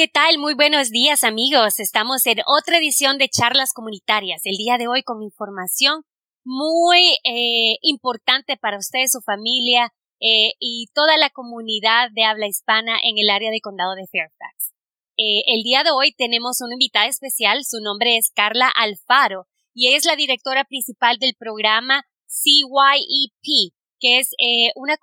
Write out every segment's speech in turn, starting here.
¿qué tal? Muy buenos días amigos. Estamos en otra edición de charlas comunitarias. El día de hoy con información muy eh, importante para usted, su familia eh, y toda la comunidad de habla hispana en el área de condado de Fairfax. Eh, el día de hoy tenemos una invitada especial. Su nombre es Carla Alfaro y es la directora principal del programa CYEP, que es una,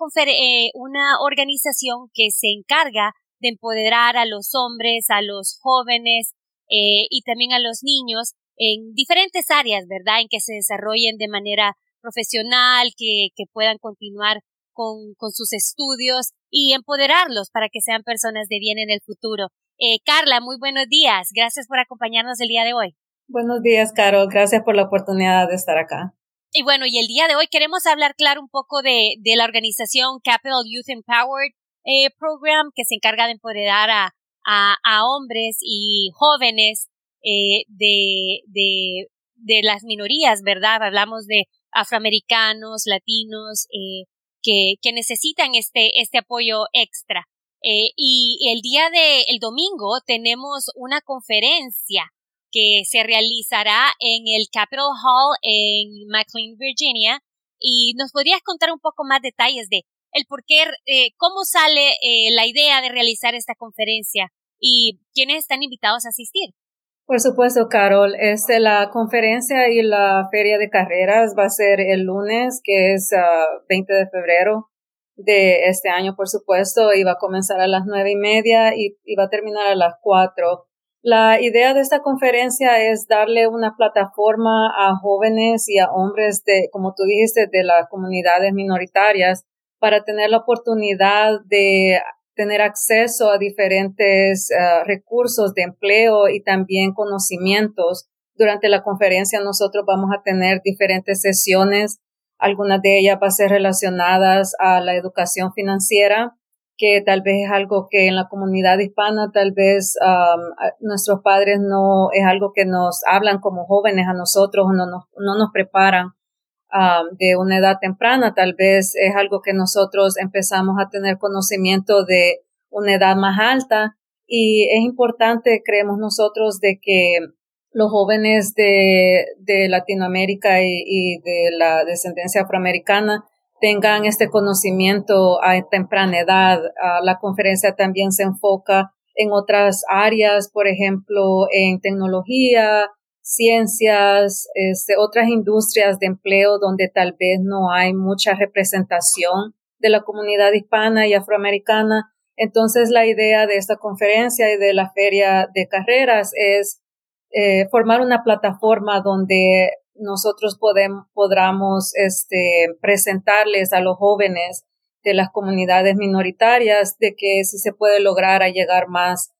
una organización que se encarga de empoderar a los hombres, a los jóvenes eh, y también a los niños en diferentes áreas, ¿verdad? En que se desarrollen de manera profesional, que, que puedan continuar con, con, sus estudios y empoderarlos para que sean personas de bien en el futuro. Eh, Carla, muy buenos días. Gracias por acompañarnos el día de hoy. Buenos días, Carol. Gracias por la oportunidad de estar acá. Y bueno, y el día de hoy queremos hablar, claro, un poco de, de la organización Capital Youth Empowered, eh, program que se encarga de empoderar a, a, hombres y jóvenes eh, de, de, de, las minorías, ¿verdad? Hablamos de afroamericanos, latinos, eh, que, que necesitan este, este apoyo extra. Y el día de el domingo tenemos una conferencia que se realizará en el Capitol Hall en McLean, Virginia. Y nos podrías contar un poco más detalles de el por qué, eh, cómo sale eh, la idea de realizar esta conferencia y quiénes están invitados a asistir. Por supuesto, Carol. Este, la conferencia y la feria de carreras va a ser el lunes, que es 20 ah, de febrero de este año, por supuesto, y va a comenzar a las nueve y media y, y va a terminar a las cuatro. La idea de esta conferencia es darle una plataforma a jóvenes y a hombres de, como tú dijiste, de las comunidades minoritarias para tener la oportunidad de tener acceso a diferentes eh, recursos de empleo y también conocimientos. Durante la conferencia nosotros vamos a tener diferentes sesiones, algunas de ellas van a ser relacionadas a la educación financiera, que tal vez es algo que en la comunidad hispana tal vez nuestros padres no es algo que nos hablan como jóvenes a nosotros, no nos, no nos preparan de una edad temprana. Tal vez es algo que nosotros empezamos a tener conocimiento de una edad más alta y es importante, creemos nosotros, de que los jóvenes de, Latinoamérica y, de la descendencia afroamericana tengan este conocimiento a temprana edad. la conferencia también se enfoca en otras áreas, por ejemplo, en tecnología, ciencias, este, otras industrias de empleo donde tal vez no hay mucha representación de la comunidad hispana y afroamericana. Entonces, la idea de esta conferencia y de la feria de carreras es eh, formar una plataforma donde nosotros podemos, podamos este, presentarles a los jóvenes de las comunidades minoritarias de que si se puede lograr a llegar más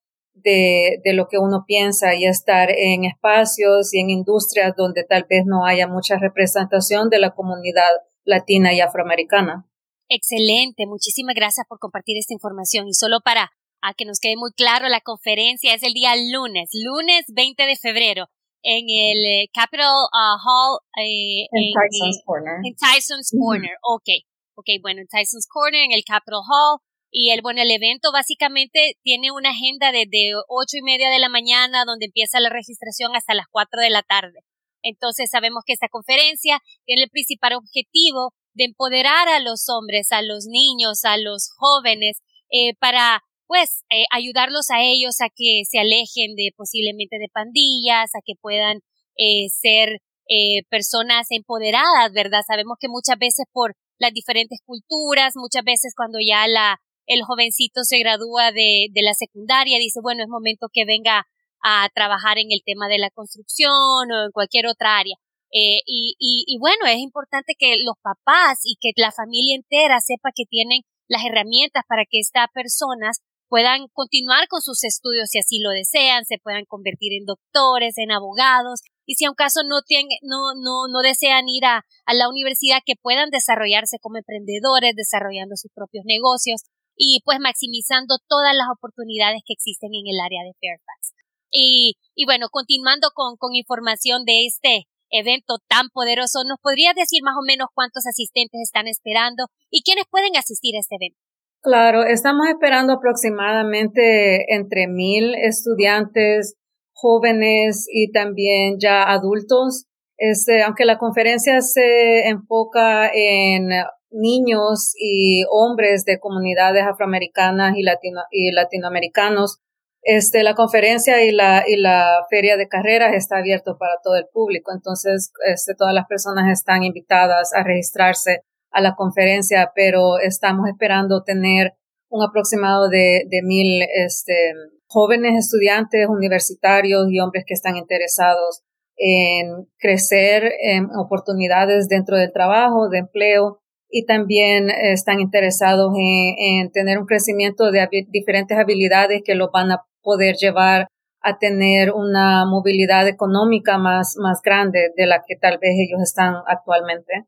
de, de lo que uno piensa y estar en espacios y en industrias donde tal vez no haya mucha representación de la comunidad latina y afroamericana. Excelente, muchísimas gracias por compartir esta información y solo para a que nos quede muy claro, la conferencia es el día lunes, lunes 20 de febrero en el eh, Capitol uh, Hall eh, en, Tyson's Corner. En Tyson's Corner, ok. Ok, bueno, en Tyson's Corner, en el Capitol Hall, y el, bueno, el evento básicamente tiene una agenda desde ocho y media de la mañana, donde empieza la registración hasta las cuatro de la tarde. Entonces sabemos que esta conferencia tiene el principal objetivo de empoderar a los hombres, a los niños, a los jóvenes, eh, para pues eh, ayudarlos a ellos a que se alejen de posiblemente de pandillas, a que puedan eh, ser eh, personas empoderadas, ¿verdad? Sabemos que muchas veces por las diferentes culturas, muchas veces cuando ya la, el jovencito se gradúa de, de la secundaria, dice, bueno, es momento que venga a trabajar en el tema de la construcción o en cualquier otra área. Eh, y, y, y bueno, es importante que los papás y que la familia entera sepa que tienen las herramientas para que estas personas puedan continuar con sus estudios si así lo desean, se puedan convertir en doctores, en abogados, y si a un caso no, tienen, no, no, no desean ir a, a la universidad, que puedan desarrollarse como emprendedores, desarrollando sus propios negocios y pues maximizando todas las oportunidades que existen en el área de Fairfax. Y, y bueno, continuando con, con información de este evento tan poderoso, ¿nos podrías decir más o menos cuántos asistentes están esperando y quiénes pueden asistir a este evento? Claro, estamos esperando aproximadamente entre mil estudiantes jóvenes y también ya adultos. Este, aunque la conferencia se enfoca en niños y hombres de comunidades afroamericanas y, latino, y latinoamericanos, este, la conferencia y la, y la feria de carreras está abierto para todo el público. Entonces, este, todas las personas están invitadas a registrarse a la conferencia, pero estamos esperando tener un aproximado de, de mil este, jóvenes estudiantes universitarios y hombres que están interesados en crecer en oportunidades dentro del trabajo, de empleo, y también están interesados en, en tener un crecimiento de diferentes habilidades que los van a poder llevar a tener una movilidad económica más, más grande de la que tal vez ellos están actualmente.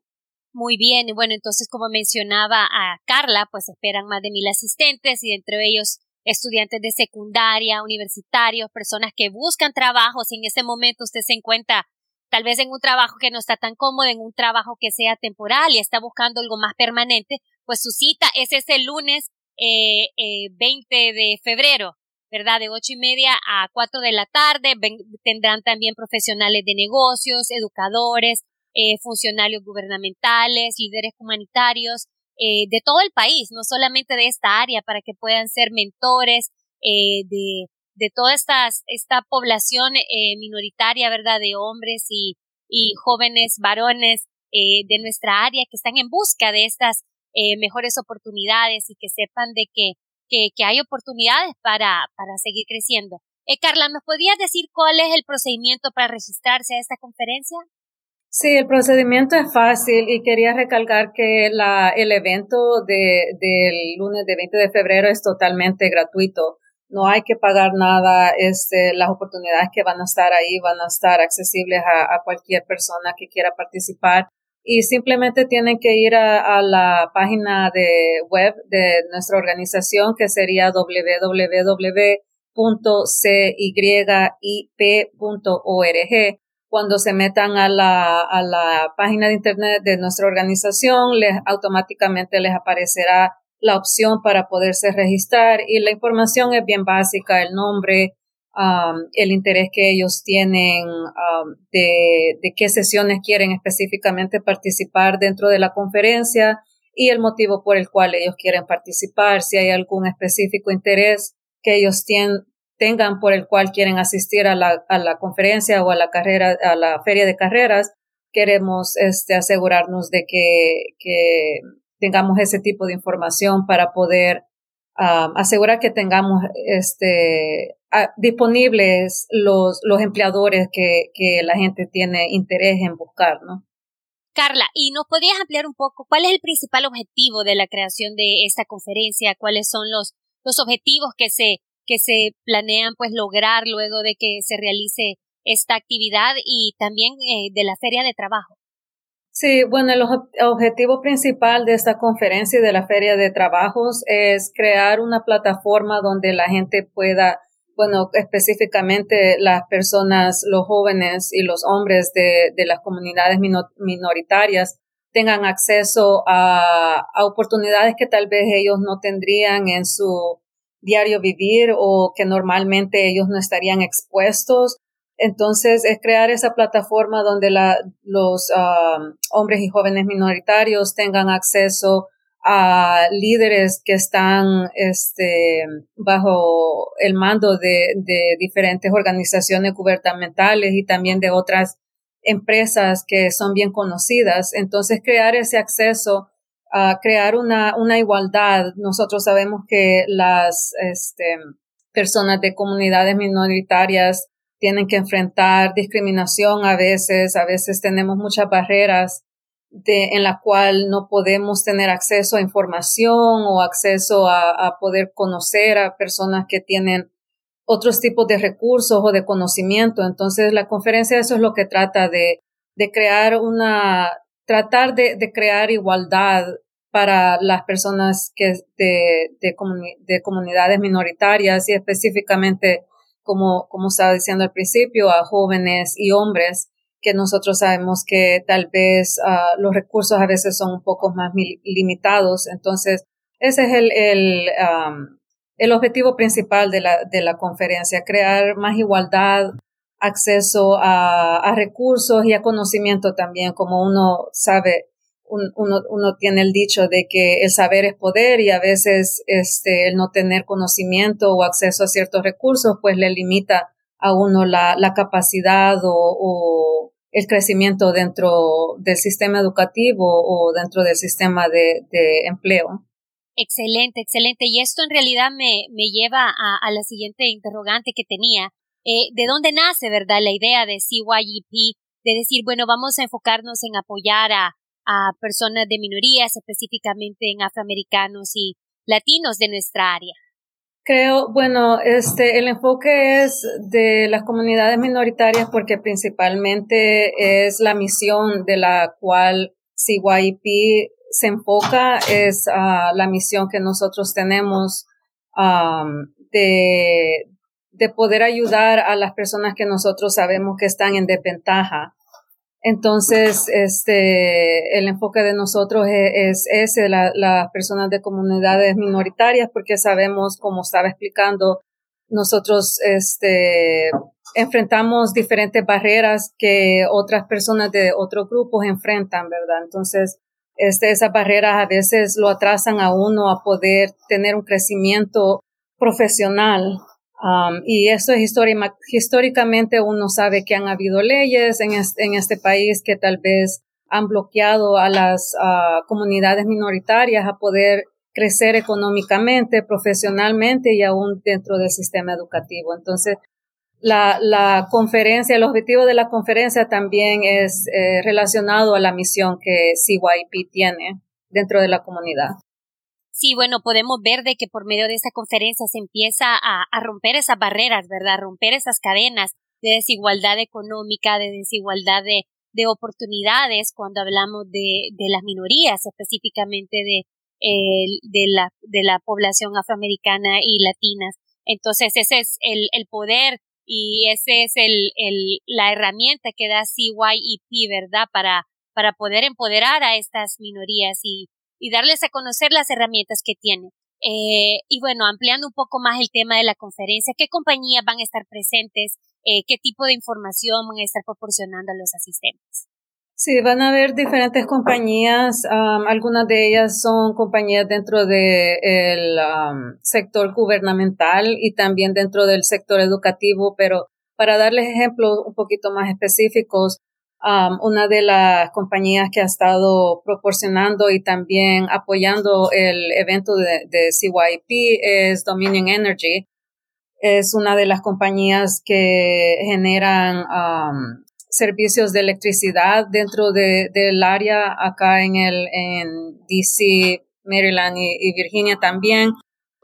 Muy bien, y bueno, entonces como mencionaba a Carla, pues esperan más de mil asistentes y entre ellos estudiantes de secundaria, universitarios, personas que buscan trabajo. Si en ese momento usted se encuentra tal vez en un trabajo que no está tan cómodo, en un trabajo que sea temporal y está buscando algo más permanente, pues su cita es ese lunes eh, 20 eh, de febrero, ¿verdad? De ocho y media a cuatro de la tarde. tendrán también profesionales de negocios, educadores, eh, funcionarios gubernamentales, líderes humanitarios, eh, de todo el país, no solamente de esta área, para que puedan ser mentores eh, de, de toda esta, esta población eh, minoritaria, ¿verdad? De hombres y, y jóvenes varones eh, de nuestra área que están en busca de estas eh, mejores oportunidades y que sepan de que, que, hay oportunidades para, para seguir creciendo. Carla, ¿nos podrías decir cuál es el procedimiento para registrarse a esta conferencia? Sí, el procedimiento es fácil y quería recalcar que la, el evento de, del lunes de 20 de febrero es totalmente gratuito. No hay que pagar nada. Este, las oportunidades que van a estar ahí van a estar accesibles a, cualquier persona que quiera participar. Y simplemente tienen que ir a, a la página de web de nuestra organización que sería www.cyyip.org cuando se metan a la, a la página de internet de nuestra organización, les automáticamente les aparecerá la opción para poderse registrar y la información es bien básica, el nombre, el interés que ellos tienen, de, de qué sesiones quieren específicamente participar dentro de la conferencia y el motivo por el cual ellos quieren participar, si hay algún específico interés que ellos tienen, tengan por el cual quieren asistir a la, a la conferencia o a la carrera, a la feria de carreras, queremos este, asegurarnos de que, que tengamos ese tipo de información para poder um, asegurar que tengamos este, disponibles los, los empleadores que, que la gente tiene interés en buscar, ¿no? Carla, ¿y nos podrías ampliar un poco cuál es el principal objetivo de la creación de esta conferencia? ¿Cuáles son los, los objetivos que se que se planean pues lograr luego de que se realice esta actividad y también eh, de la feria de trabajo. Sí, bueno, el objetivo principal de esta conferencia y de la feria de trabajos es crear una plataforma donde la gente pueda, bueno, específicamente las personas, los jóvenes y los hombres de, de las comunidades minoritarias tengan acceso a, a oportunidades que tal vez ellos no tendrían en su diario vivir o que normalmente ellos no estarían expuestos. Entonces, es crear esa plataforma donde la, los um, hombres y jóvenes minoritarios tengan acceso a líderes que están este, bajo el mando de, diferentes organizaciones gubernamentales y también de otras empresas que son bien conocidas. Entonces, crear ese acceso crear una, una igualdad. Nosotros sabemos que las este, personas de comunidades minoritarias tienen que enfrentar discriminación a veces, a veces tenemos muchas barreras de, en la cual no podemos tener acceso a información o acceso a, a poder conocer a personas que tienen otros tipos de recursos o de conocimiento. Entonces, la conferencia eso es lo que trata de, de crear una, tratar de, de crear igualdad para las personas que de, de, de, comunidades minoritarias y específicamente, como, como estaba diciendo al principio, a jóvenes y hombres que nosotros sabemos que tal vez uh, los recursos a veces son un poco más limitados. Entonces, ese es el, el, el objetivo principal de la, de la conferencia, crear más igualdad, acceso a recursos y a conocimiento también, como uno sabe, uno, uno tiene el dicho de que el saber es poder y a veces este, el no tener conocimiento o acceso a ciertos recursos pues le limita a uno la, la capacidad o, el crecimiento dentro del sistema educativo o dentro del sistema de, empleo. Excelente, excelente. Y esto en realidad me, me lleva a, a la siguiente interrogante que tenía. Eh, ¿De dónde nace, verdad, la idea de CYEP? De decir, bueno, vamos a enfocarnos en apoyar a, a personas de minorías, específicamente en afroamericanos y latinos de nuestra área? Creo, bueno, este, el enfoque es de las comunidades minoritarias porque principalmente es la misión de la cual CYP se enfoca, es uh, la misión que nosotros tenemos de, de poder ayudar a las personas que nosotros sabemos que están en desventaja entonces, este, el enfoque de nosotros es, ese, la, las personas de comunidades minoritarias, porque sabemos, como estaba explicando, nosotros, este, enfrentamos diferentes barreras que otras personas de otros grupos enfrentan, ¿verdad? Entonces, este, esas barreras a veces lo atrasan a uno a poder tener un crecimiento profesional Um, y eso es históricamente uno sabe que han habido leyes en este, en este país que tal vez han bloqueado a las uh, comunidades minoritarias a poder crecer económicamente, profesionalmente y aún dentro del sistema educativo. Entonces, la, la conferencia, el objetivo de la conferencia también es eh, relacionado a la misión que CYP tiene dentro de la comunidad. Sí, bueno, podemos ver de que por medio de esta conferencia se empieza a, romper esas barreras, ¿verdad? romper esas cadenas de desigualdad económica, de desigualdad de, de oportunidades cuando hablamos de, las minorías, específicamente de, la, de la población afroamericana y latinas. Entonces, ese es el, poder y ese es el, la herramienta que da CYEP, ¿verdad? Para poder empoderar a estas minorías y, y darles a conocer las herramientas que tienen. Eh, y bueno, ampliando un poco más el tema de la conferencia, ¿qué compañías van a estar presentes? Eh, ¿Qué tipo de información van a estar proporcionando a los asistentes? Sí, van a haber diferentes compañías. algunas de ellas son compañías dentro del sector gubernamental y también dentro del sector educativo, pero para darles ejemplos un poquito más específicos, Um, una de las compañías que ha estado proporcionando y también apoyando el evento de, CYP es Dominion Energy. Es una de las compañías que generan um, servicios de electricidad dentro de, del área acá en el en DC, Maryland y Virginia también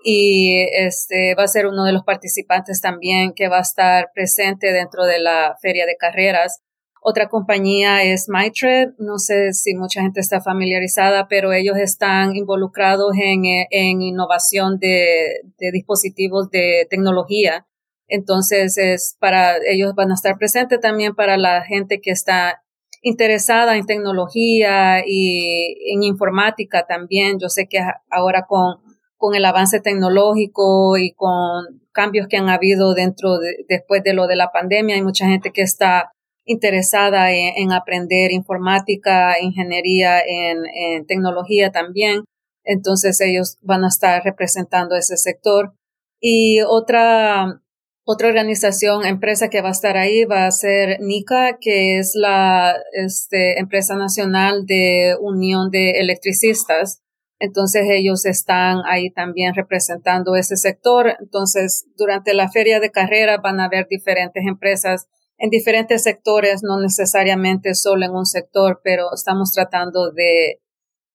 y este va a ser uno de los participantes también que va a estar presente dentro de la feria de carreras. Otra compañía es Maitre, no sé si mucha gente está familiarizada, pero ellos están involucrados en, eh, en innovación de, de dispositivos de tecnología. Entonces, es para ellos van a estar presentes también para la gente que está interesada en tecnología y en informática también. Yo sé que ahora con, con el avance tecnológico y con cambios que han habido dentro de, después de lo de la pandemia, hay mucha gente que está interesada en, aprender informática, ingeniería, en, tecnología también. Entonces ellos van a estar representando ese sector. Y otra, otra organización, empresa que va a estar ahí va a ser NICA, que es la este, empresa nacional de unión de electricistas. Entonces ellos están ahí también representando ese sector. Entonces durante la feria de carrera van a haber diferentes empresas en diferentes sectores, no necesariamente solo en un sector, pero estamos tratando de,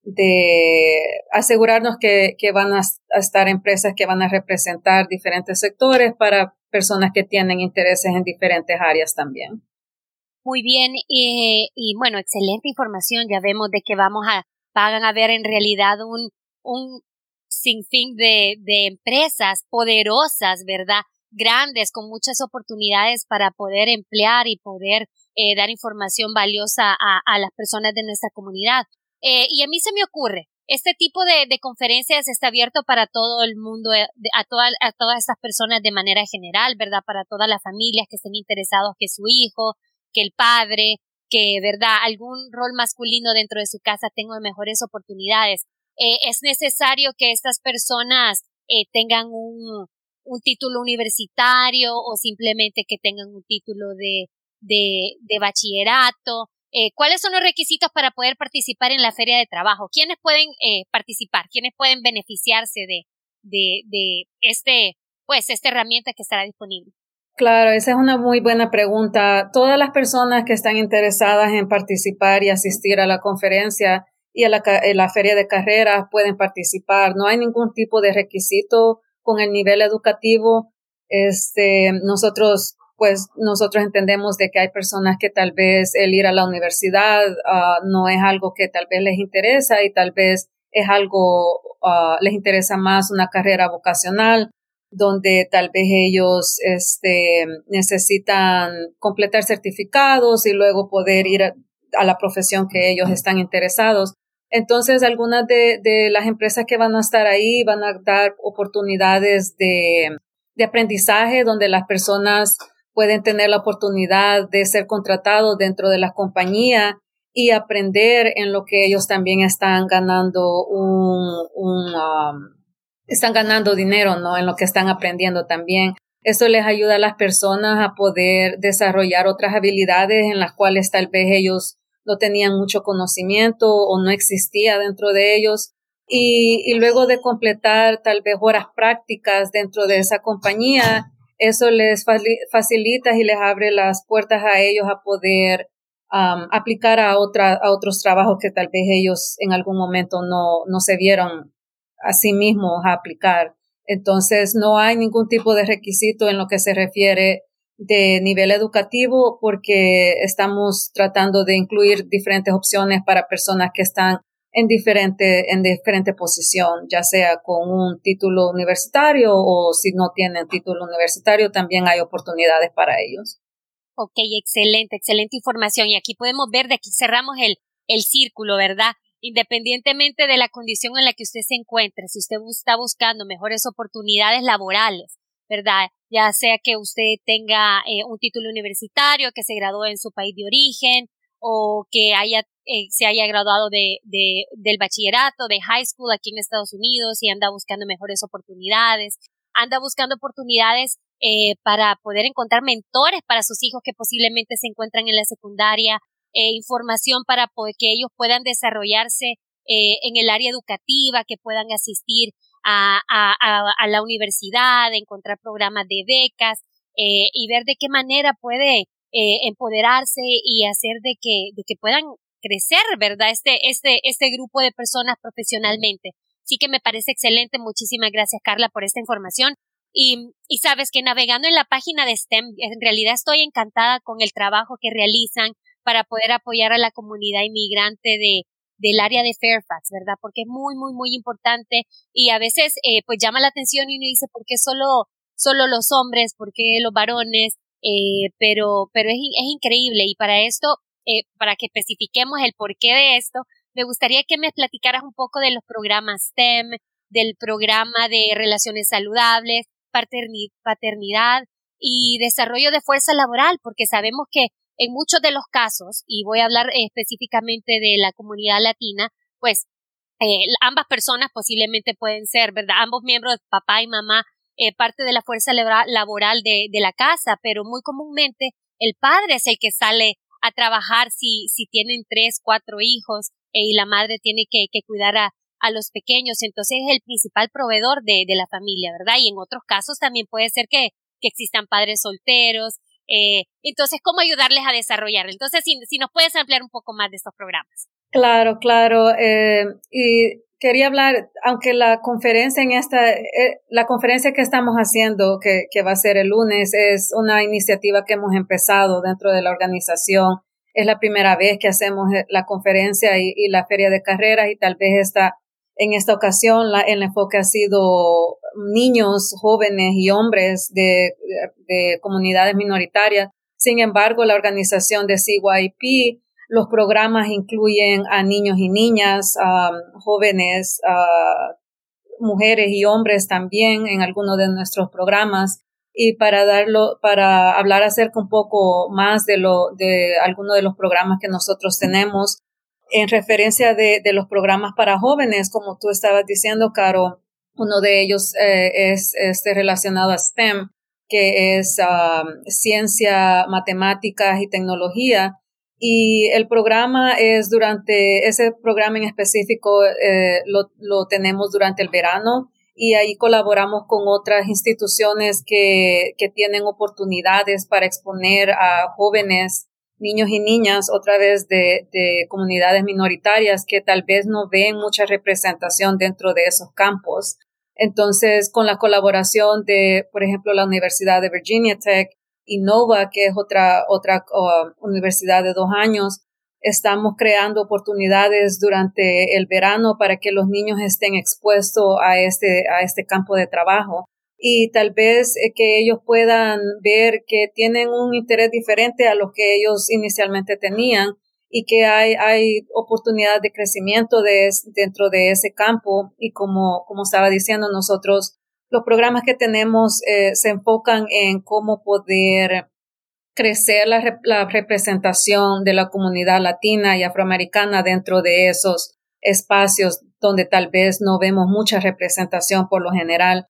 de asegurarnos que, que van a, estar empresas que van a representar diferentes sectores para personas que tienen intereses en diferentes áreas también. Muy bien, y, y bueno, excelente información. Ya vemos de que vamos a, van a haber en realidad un, un sinfín de, de empresas poderosas, ¿verdad? Grandes, con muchas oportunidades para poder emplear y poder eh, dar información valiosa a, las personas de nuestra comunidad. Eh, y a mí se me ocurre, este tipo de, conferencias está abierto para todo el mundo, eh, a, a todas estas personas de manera general, ¿verdad? Para todas las familias que estén interesados que su hijo, que el padre, que, ¿verdad? Algún rol masculino dentro de su casa tenga mejores oportunidades. Es necesario que estas personas tengan un, un título universitario o simplemente que tengan un título de, de, bachillerato. Eh, ¿Cuáles son los requisitos para poder participar en la feria de trabajo? ¿Quiénes pueden eh, participar? ¿Quiénes pueden beneficiarse de, de, este, pues, esta herramienta que estará disponible? Claro, esa es una muy buena pregunta. Todas las personas que están interesadas en participar y asistir a la conferencia y a la, a la feria de carreras pueden participar. No hay ningún tipo de requisito con el nivel educativo. Este, nosotros pues nosotros entendemos de que hay personas que tal vez el ir a la universidad uh, no es algo que tal vez les interesa y tal vez es algo, uh, les interesa más una carrera vocacional donde tal vez ellos este, necesitan completar certificados y luego poder ir a, a la profesión que ellos están interesados. Entonces, algunas de, de, las empresas que van a estar ahí van a dar oportunidades de, de aprendizaje donde las personas pueden tener la oportunidad de ser contratados dentro de la compañía y aprender en lo que ellos también están ganando un, un um, están ganando dinero, ¿no? En lo que están aprendiendo también. Eso les ayuda a las personas a poder desarrollar otras habilidades en las cuales tal vez ellos no tenían mucho conocimiento o no existía dentro de ellos. Y, luego de completar tal vez horas prácticas dentro de esa compañía, eso les facilita y les abre las puertas a ellos a poder aplicar a, a otros trabajos que tal vez ellos en algún momento no, no se vieron a sí mismos a aplicar. Entonces, no hay ningún tipo de requisito en lo que se refiere de nivel educativo porque estamos tratando de incluir diferentes opciones para personas que están en diferente, en diferente posición, ya sea con un título universitario o si no tienen título universitario, también hay oportunidades para ellos. Ok, excelente, excelente información. Y aquí podemos ver, de aquí cerramos el, el círculo, ¿verdad? Independientemente de la condición en la que usted se encuentre, si usted está buscando mejores oportunidades laborales, ¿verdad? Ya sea que usted tenga eh, un título universitario, que se graduó en su país de origen, o que haya eh, se haya graduado de, de, del bachillerato, de high school aquí en Estados Unidos y anda buscando mejores oportunidades, anda buscando oportunidades eh, para poder encontrar mentores para sus hijos que posiblemente se encuentran en la secundaria, eh, información para que ellos puedan desarrollarse eh, en el área educativa, que puedan asistir a, a, a, la universidad, encontrar programas de becas eh, y ver de qué manera puede eh, empoderarse y hacer de que, de que puedan crecer, ¿verdad? Este, este, este grupo de personas profesionalmente. Sí que me parece excelente. Muchísimas gracias, Carla, por esta información. Y, y sabes que navegando en la página de STEM, en realidad estoy encantada con el trabajo que realizan para poder apoyar a la comunidad inmigrante de, del área de Fairfax, ¿verdad? Porque es muy, muy, muy importante y a veces eh, pues llama la atención y uno dice, ¿por qué solo, solo los hombres? ¿Por qué los varones? Eh, pero, pero es, es increíble y para esto eh, para que especifiquemos el porqué de esto, me gustaría que me platicaras un poco de los programas STEM, del programa de relaciones saludables, paternidad y desarrollo de fuerza laboral, porque sabemos que en muchos de los casos, y voy a hablar específicamente de la comunidad latina, pues eh, ambas personas posiblemente pueden ser, ¿verdad? Ambos miembros, papá y mamá, eh, parte de la fuerza laboral de, de la casa, pero muy comúnmente el padre es el que sale a trabajar si, si tienen tres, cuatro hijos eh, y la madre tiene que, que cuidar a, a los pequeños, entonces es el principal proveedor de, de la familia, ¿verdad? Y en otros casos también puede ser que, que existan padres solteros. Eh, entonces, ¿cómo ayudarles a desarrollar? Entonces, si, si nos puedes ampliar un poco más de estos programas. Claro, claro. Eh, y quería hablar, aunque la conferencia en esta, eh, la conferencia que estamos haciendo, que, que va a ser el lunes, es una iniciativa que hemos empezado dentro de la organización. Es la primera vez que hacemos eh, la conferencia y, y la feria de carreras y tal vez esta, en esta ocasión la, el enfoque ha sido niños, jóvenes y hombres de, de comunidades minoritarias. Sin embargo, la organización de CYP Los programas incluyen a niños y niñas, jóvenes, mujeres y hombres también en algunos de nuestros programas y para darlo, para hablar acerca un poco más de lo, de algunos de los programas que nosotros tenemos en referencia de, de los programas para jóvenes, como tú estabas diciendo, Caro, uno de ellos eh, es este relacionado a STEM, que es um, ciencia, matemáticas y tecnología. Y el programa es durante, ese programa en específico eh, lo, lo tenemos durante el verano y ahí colaboramos con otras instituciones que, que tienen oportunidades para exponer a jóvenes, niños y niñas, otra vez de, de comunidades minoritarias que tal vez no ven mucha representación dentro de esos campos. Entonces, con la colaboración de, por ejemplo, la Universidad de Virginia Tech y NOVA, que es otra, otra uh, universidad de dos años, estamos creando oportunidades durante el verano para que los niños estén expuestos a este, a este campo de trabajo y tal vez eh, que ellos puedan ver que tienen un interés diferente a lo que ellos inicialmente tenían y que hay, hay oportunidad de crecimiento de, dentro de ese campo y como, como estaba diciendo nosotros, los programas que tenemos eh, se enfocan en cómo poder crecer la, la representación de la comunidad latina y afroamericana dentro de esos espacios donde tal vez no vemos mucha representación por lo general.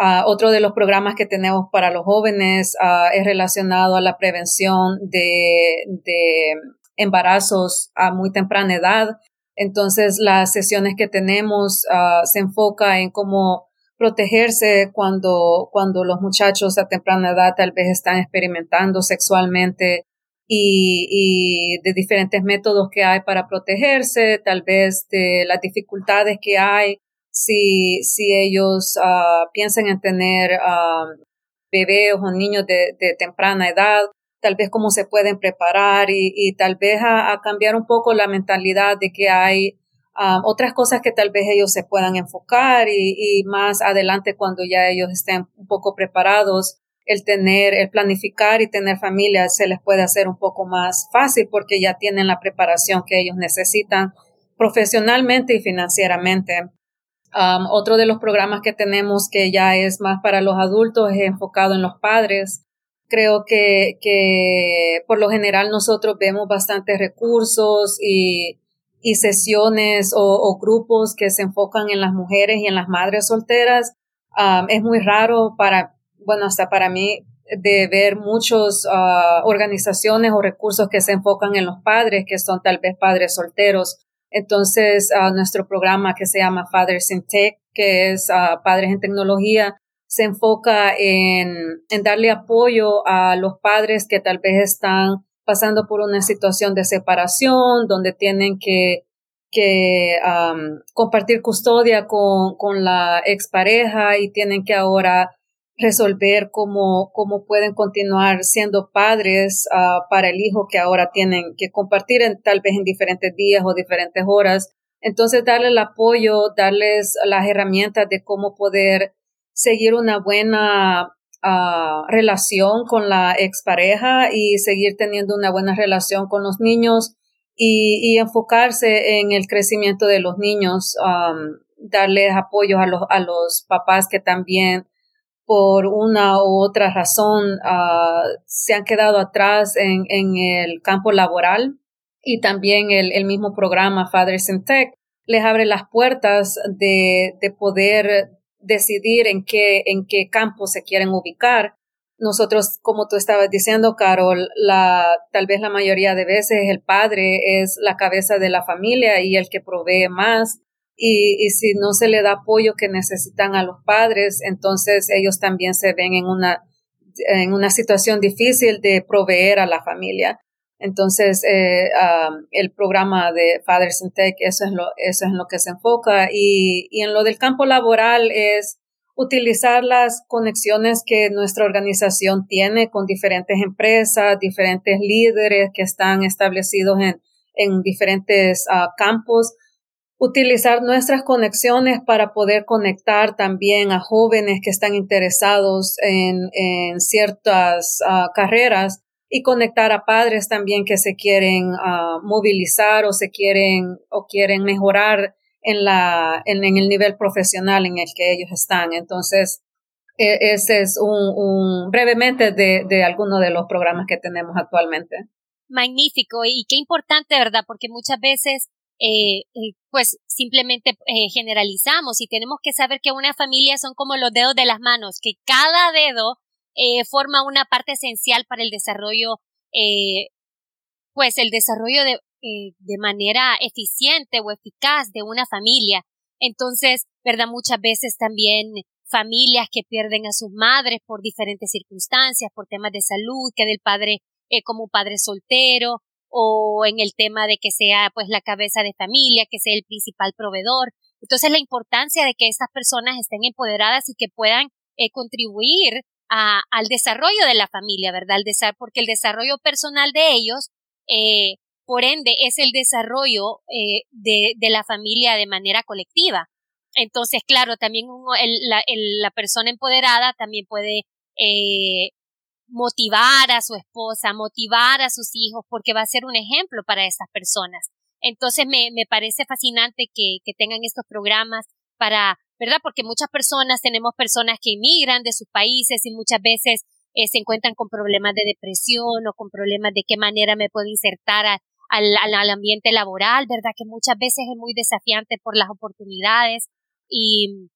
Uh, otro de los programas que tenemos para los jóvenes uh, es relacionado a la prevención de, de, embarazos a muy temprana edad. Entonces, las sesiones que tenemos uh, se enfoca en cómo protegerse cuando, cuando los muchachos a temprana edad tal vez están experimentando sexualmente y, y de diferentes métodos que hay para protegerse, tal vez de las dificultades que hay si, si ellos uh, piensan en tener uh, bebés o niños de, de, temprana edad, tal vez cómo se pueden preparar y, y tal vez a, a, cambiar un poco la mentalidad de que hay otras cosas que tal vez ellos se puedan enfocar y, y, más adelante cuando ya ellos estén un poco preparados, el tener, el planificar y tener familia se les puede hacer un poco más fácil porque ya tienen la preparación que ellos necesitan profesionalmente y financieramente. Otro de los programas que tenemos que ya es más para los adultos es enfocado en los padres. Creo que, que por lo general nosotros vemos bastantes recursos y y sesiones o, grupos que se enfocan en las mujeres y en las madres solteras. Um, es muy raro para, bueno, hasta para mí, de ver muchas uh, organizaciones o recursos que se enfocan en los padres, que son tal vez padres solteros. Entonces, uh, nuestro programa que se llama Fathers in Tech, que es uh, Padres en Tecnología, se enfoca en, darle apoyo a los padres que tal vez están pasando por una situación de separación, donde tienen que, que compartir custodia con, con la expareja y tienen que ahora resolver cómo, cómo pueden continuar siendo padres uh, para el hijo que ahora tienen que compartir en, tal vez en diferentes días o diferentes horas. Entonces, darle el apoyo, darles las herramientas de cómo poder seguir una buena relación con la expareja y seguir teniendo una buena relación con los niños y, enfocarse en el crecimiento de los niños, um, darles apoyo a los, a los papás que también por una u otra razón uh, se han quedado atrás en, el campo laboral y también el, mismo programa Fathers in Tech les abre las puertas de, de poder decidir en qué, en qué campo se quieren ubicar. Nosotros, como tú estabas diciendo, Carol, la, tal vez la mayoría de veces el padre es la cabeza de la familia y el que provee más. Y, y si no se le da apoyo que necesitan a los padres, entonces ellos también se ven en una, en una situación difícil de proveer a la familia. Entonces, eh, el programa de Fathers in Tech, eso es lo, eso es en lo que se enfoca. Y, y en lo del campo laboral es utilizar las conexiones que nuestra organización tiene con diferentes empresas, diferentes líderes que están establecidos en, en diferentes ah, campos, utilizar nuestras conexiones para poder conectar también a jóvenes que están interesados en, en ciertas ah, carreras y conectar a padres también que se quieren ah, movilizar o se quieren o quieren mejorar en la en, el nivel profesional en el que ellos están. Entonces, e, ese es un, brevemente de, de algunos de los programas que tenemos actualmente. Magnífico y qué importante, ¿verdad? Porque muchas veces eh, eh, pues simplemente eh, generalizamos y tenemos que saber que una familia son como los dedos de las manos, que cada dedo eh, forma una parte esencial para el desarrollo, eh, pues el desarrollo de, eh, de manera eficiente o eficaz de una familia. Entonces, ¿verdad? Muchas veces también familias que pierden a sus madres por diferentes circunstancias, por temas de salud, que del padre eh, como padre soltero, o en el tema de que sea pues la cabeza de familia, que sea el principal proveedor. Entonces la importancia de que estas personas estén empoderadas y que puedan eh, contribuir al desarrollo de la familia, ¿verdad? El porque el desarrollo personal de ellos, eh, por ende, es el desarrollo eh, de, de, la familia de manera colectiva. Entonces, claro, también la, la, persona empoderada también puede eh, motivar a su esposa, motivar a sus hijos, porque va a ser un ejemplo para esas personas. Entonces, me, me parece fascinante que, que tengan estos programas para ¿verdad? Porque muchas personas, tenemos personas que emigran de sus países y muchas veces eh, se encuentran con problemas de depresión o con problemas de qué manera me puedo insertar al, al, ambiente laboral, ¿verdad? Que muchas veces es muy desafiante por las oportunidades y,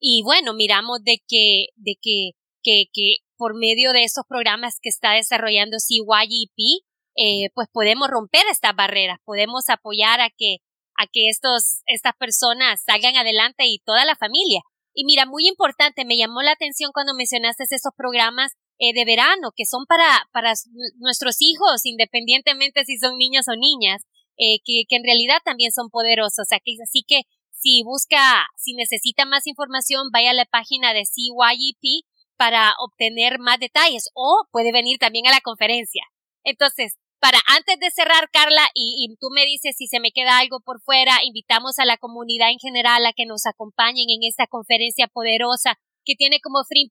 y bueno, miramos de que, de que, que, que por medio de esos programas que está desarrollando CYEP, eh, pues podemos romper estas barreras, podemos apoyar a que a que estos, estas personas salgan adelante y toda la familia. Y mira, muy importante, me llamó la atención cuando mencionaste esos programas eh, de verano que son para, para nuestros hijos, independientemente si son niños o niñas, eh, que, que en realidad también son poderosos. Así que si busca, si necesita más información, vaya a la página de CYEP para obtener más detalles o puede venir también a la conferencia. Entonces, para antes de cerrar, Carla, y, tú me dices si se me queda algo por fuera, invitamos a la comunidad en general a que nos acompañen en esta conferencia poderosa que tiene como fin,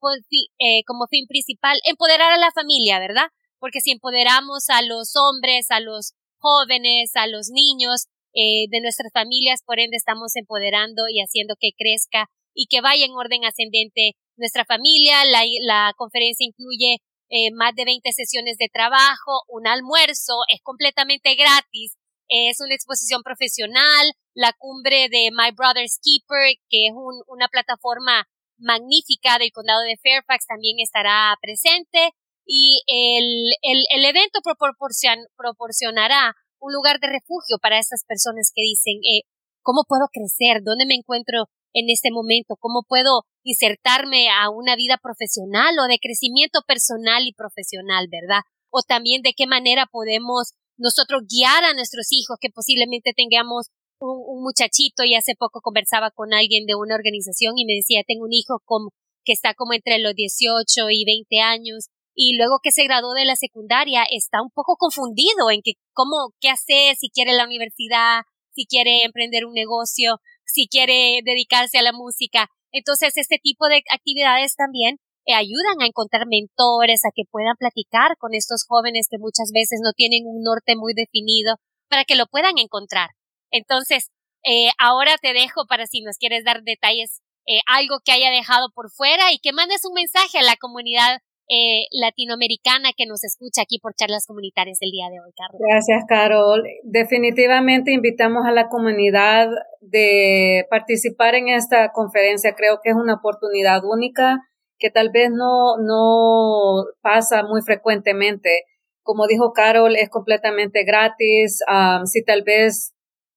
eh, como fin principal empoderar a la familia, ¿verdad? Porque si empoderamos a los hombres, a los jóvenes, a los niños eh, de nuestras familias, por ende estamos empoderando y haciendo que crezca y que vaya en orden ascendente nuestra familia. La, la conferencia incluye eh, más de 20 sesiones de trabajo, un almuerzo, es completamente gratis, es una exposición profesional, la cumbre de My Brother's Keeper, que es una plataforma magnífica del condado de Fairfax, también estará presente y el, el, el evento proporcionará un lugar de refugio para esas personas que dicen, eh, ¿cómo puedo crecer? ¿Dónde me encuentro en este momento? ¿Cómo puedo insertarme a una vida profesional o de crecimiento personal y profesional, verdad? O también de qué manera podemos nosotros guiar a nuestros hijos que posiblemente tengamos un, muchachito y hace poco conversaba con alguien de una organización y me decía, tengo un hijo que está como entre los 18 y 20 años y luego que se graduó de la secundaria está un poco confundido en que cómo, qué hace, si quiere la universidad, si quiere emprender un negocio, si quiere dedicarse a la música. Entonces, este tipo de actividades también eh, ayudan a encontrar mentores, a que puedan platicar con estos jóvenes que muchas veces no tienen un norte muy definido, para que lo puedan encontrar. Entonces, eh, ahora te dejo para si nos quieres dar detalles, eh, algo que haya dejado por fuera y que mandes un mensaje a la comunidad eh, latinoamericana que nos escucha aquí por charlas comunitarias el día de hoy, Carlos. Gracias, Carol. Definitivamente invitamos a la comunidad de participar en esta conferencia. Creo que es una oportunidad única que tal vez no, no pasa muy frecuentemente. Como dijo Carol, es completamente gratis. si tal vez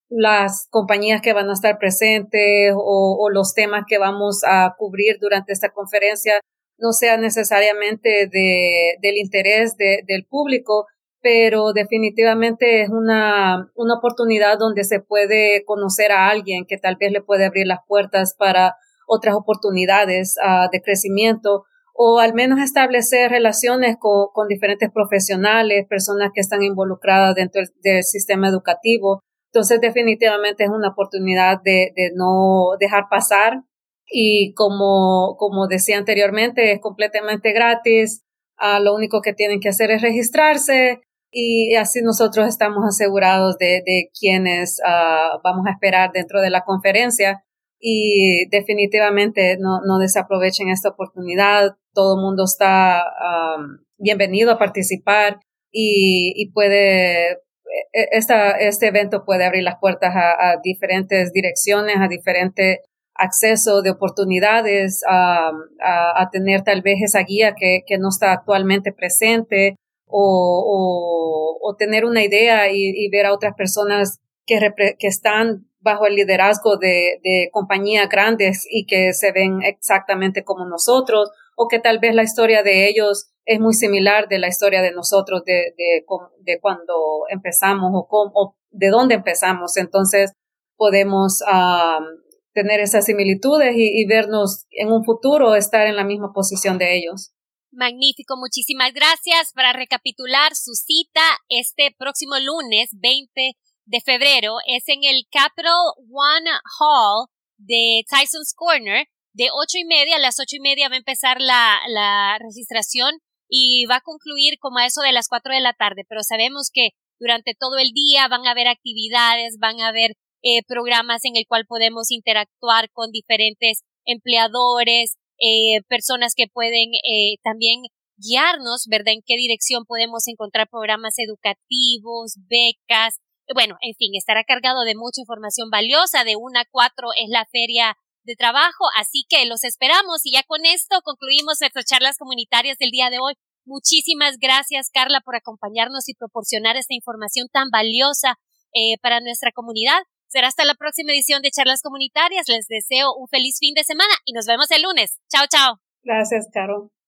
las compañías que van a estar presentes o los temas que vamos a cubrir durante esta conferencia no sea necesariamente de, del interés de, del público, pero definitivamente es una, una oportunidad donde se puede conocer a alguien que tal vez le puede abrir las puertas para otras oportunidades uh, de crecimiento o al menos establecer relaciones con, con, diferentes profesionales, personas que están involucradas dentro del, del, sistema educativo. Entonces, definitivamente es una oportunidad de, de no dejar pasar y como, como decía anteriormente, es completamente gratis. Ah, lo único que tienen que hacer es registrarse y así nosotros estamos asegurados de, de quienes uh, vamos a esperar dentro de la conferencia y definitivamente no, no desaprovechen esta oportunidad. Todo el mundo está um, bienvenido a participar y, y puede, e, e, esta, este evento puede abrir las puertas a, a diferentes direcciones, a diferentes acceso de oportunidades, a, a, tener tal vez esa guía que, que no está actualmente presente o, o, o tener una idea y, ver a otras personas que, que están bajo el liderazgo de, de compañías grandes y que se ven exactamente como nosotros o que tal vez la historia de ellos es muy similar de la historia de nosotros de, de, cuando empezamos o, cómo, de dónde empezamos. Entonces podemos um, tener esas similitudes y, vernos en un futuro estar en la misma posición de ellos. Magnífico, muchísimas gracias. Para recapitular su cita este próximo lunes 20 de febrero es en el Capital One Hall de Tyson's Corner. De ocho y media a las ocho y media va a empezar la, la registración y va a concluir como a eso de las cuatro de la tarde. Pero sabemos que durante todo el día van a haber actividades, van a haber eh, programas en el cual podemos interactuar con diferentes empleadores, eh, personas que pueden eh, también guiarnos, ¿verdad? En qué dirección podemos encontrar programas educativos, becas, bueno, en fin, estará cargado de mucha información valiosa. De una a cuatro es la feria de trabajo, así que los esperamos y ya con esto concluimos nuestras charlas comunitarias del día de hoy. Muchísimas gracias, Carla, por acompañarnos y proporcionar esta información tan valiosa eh, para nuestra comunidad. Será hasta la próxima edición de Charlas Comunitarias. Les deseo un feliz fin de semana y nos vemos el lunes. Chao, chao. Gracias, Caro.